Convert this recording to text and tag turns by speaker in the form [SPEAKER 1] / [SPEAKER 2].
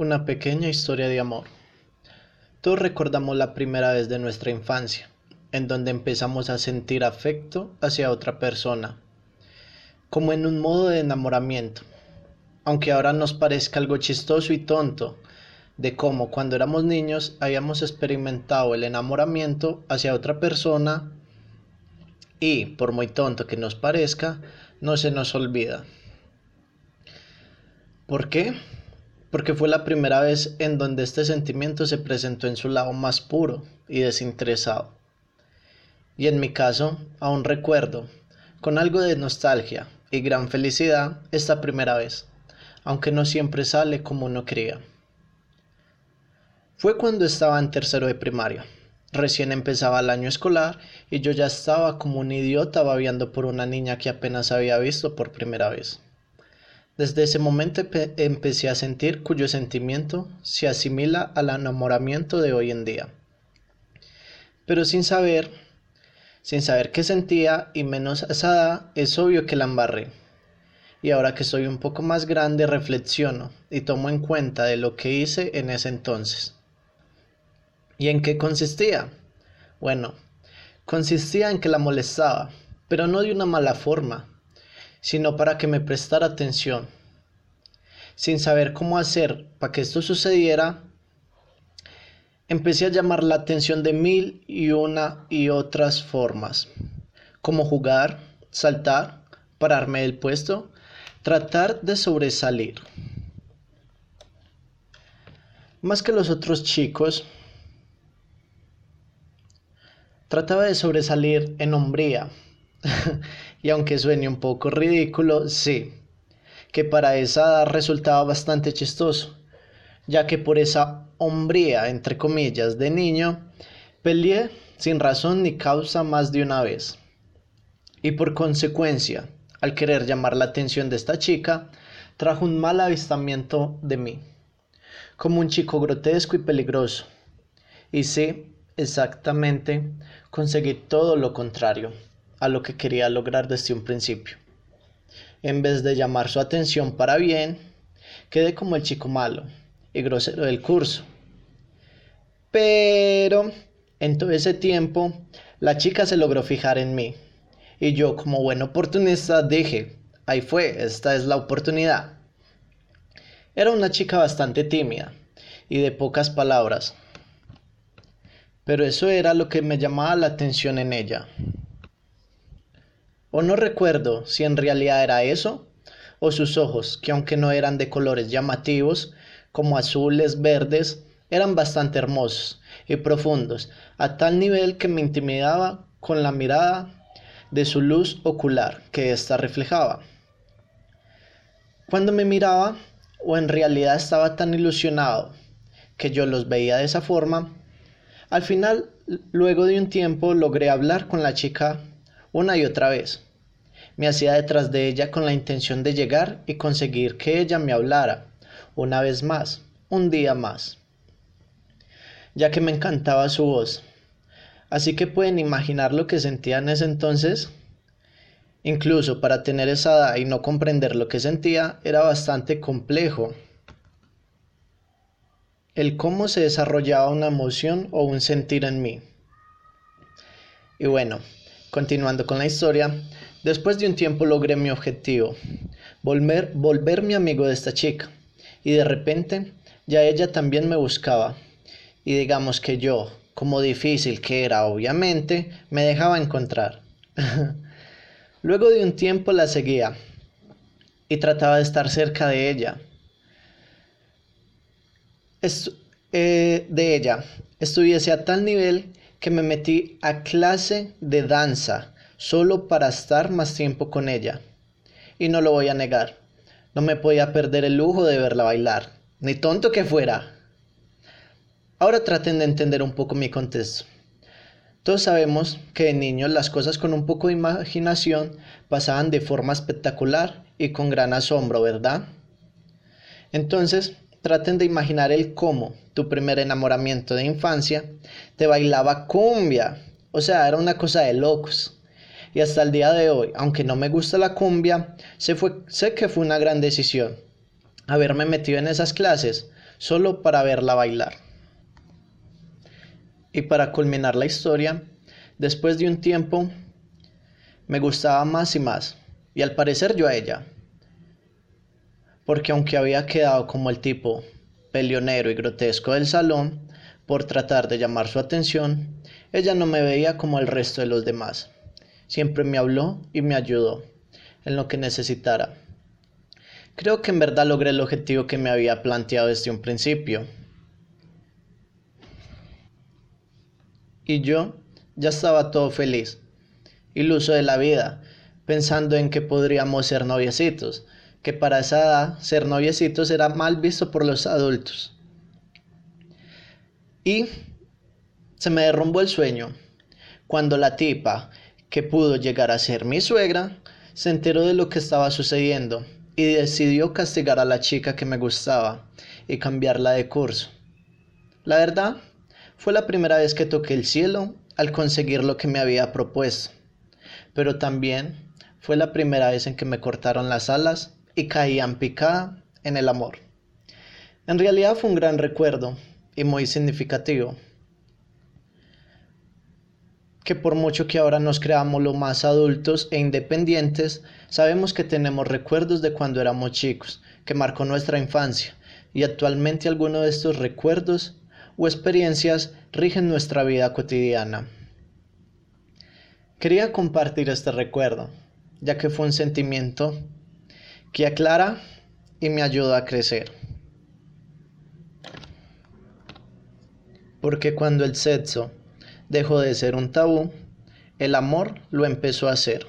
[SPEAKER 1] Una pequeña historia de amor. Todos recordamos la primera vez de nuestra infancia, en donde empezamos a sentir afecto hacia otra persona, como en un modo de enamoramiento, aunque ahora nos parezca algo chistoso y tonto, de cómo cuando éramos niños habíamos experimentado el enamoramiento hacia otra persona y, por muy tonto que nos parezca, no se nos olvida. ¿Por qué? Porque fue la primera vez en donde este sentimiento se presentó en su lado más puro y desinteresado. Y en mi caso, aún recuerdo, con algo de nostalgia y gran felicidad, esta primera vez, aunque no siempre sale como uno quería. Fue cuando estaba en tercero de primaria. Recién empezaba el año escolar y yo ya estaba como un idiota babiando por una niña que apenas había visto por primera vez. Desde ese momento empecé a sentir cuyo sentimiento se asimila al enamoramiento de hoy en día. Pero sin saber, sin saber qué sentía y menos asada, es obvio que la embarré. Y ahora que soy un poco más grande reflexiono y tomo en cuenta de lo que hice en ese entonces. ¿Y en qué consistía? Bueno, consistía en que la molestaba, pero no de una mala forma, sino para que me prestara atención. Sin saber cómo hacer para que esto sucediera, empecé a llamar la atención de mil y una y otras formas, como jugar, saltar, pararme del puesto, tratar de sobresalir. Más que los otros chicos, trataba de sobresalir en hombría, y aunque suene un poco ridículo, sí, que para esa edad resultaba bastante chistoso, ya que por esa hombría, entre comillas, de niño, peleé sin razón ni causa más de una vez. Y por consecuencia, al querer llamar la atención de esta chica, trajo un mal avistamiento de mí, como un chico grotesco y peligroso. Y sí, exactamente, conseguí todo lo contrario a lo que quería lograr desde un principio. En vez de llamar su atención para bien, quedé como el chico malo y grosero del curso. Pero en todo ese tiempo, la chica se logró fijar en mí. Y yo, como buen oportunista, dije, ahí fue, esta es la oportunidad. Era una chica bastante tímida y de pocas palabras. Pero eso era lo que me llamaba la atención en ella. O no recuerdo si en realidad era eso, o sus ojos, que aunque no eran de colores llamativos, como azules, verdes, eran bastante hermosos y profundos, a tal nivel que me intimidaba con la mirada de su luz ocular que ésta reflejaba. Cuando me miraba, o en realidad estaba tan ilusionado que yo los veía de esa forma, al final, luego de un tiempo, logré hablar con la chica una y otra vez. Me hacía detrás de ella con la intención de llegar y conseguir que ella me hablara, una vez más, un día más, ya que me encantaba su voz. Así que pueden imaginar lo que sentía en ese entonces. Incluso para tener esa edad y no comprender lo que sentía era bastante complejo. El cómo se desarrollaba una emoción o un sentir en mí. Y bueno, Continuando con la historia, después de un tiempo logré mi objetivo, volver, volverme amigo de esta chica. Y de repente ya ella también me buscaba. Y digamos que yo, como difícil que era obviamente, me dejaba encontrar. Luego de un tiempo la seguía y trataba de estar cerca de ella. Eh, de ella. Estuviese a tal nivel que me metí a clase de danza solo para estar más tiempo con ella. Y no lo voy a negar, no me podía perder el lujo de verla bailar, ni tonto que fuera. Ahora traten de entender un poco mi contexto. Todos sabemos que de niños las cosas con un poco de imaginación pasaban de forma espectacular y con gran asombro, ¿verdad? Entonces, traten de imaginar el cómo tu primer enamoramiento de infancia te bailaba cumbia. O sea, era una cosa de locos. Y hasta el día de hoy, aunque no me gusta la cumbia, sé, fue, sé que fue una gran decisión haberme metido en esas clases solo para verla bailar. Y para culminar la historia, después de un tiempo, me gustaba más y más, y al parecer yo a ella. Porque aunque había quedado como el tipo peleonero y grotesco del salón, por tratar de llamar su atención, ella no me veía como el resto de los demás. Siempre me habló y me ayudó en lo que necesitara. Creo que en verdad logré el objetivo que me había planteado desde un principio. Y yo ya estaba todo feliz, iluso de la vida, pensando en que podríamos ser noviecitos, que para esa edad ser noviecitos era mal visto por los adultos. Y se me derrumbó el sueño cuando la tipa, que pudo llegar a ser mi suegra, se enteró de lo que estaba sucediendo y decidió castigar a la chica que me gustaba y cambiarla de curso. La verdad, fue la primera vez que toqué el cielo al conseguir lo que me había propuesto, pero también fue la primera vez en que me cortaron las alas y caían picada en el amor. En realidad fue un gran recuerdo y muy significativo. Que por mucho que ahora nos creamos lo más adultos e independientes, sabemos que tenemos recuerdos de cuando éramos chicos, que marcó nuestra infancia, y actualmente algunos de estos recuerdos o experiencias rigen nuestra vida cotidiana. Quería compartir este recuerdo, ya que fue un sentimiento que aclara y me ayuda a crecer. Porque cuando el sexo dejó de ser un tabú, el amor lo empezó a ser.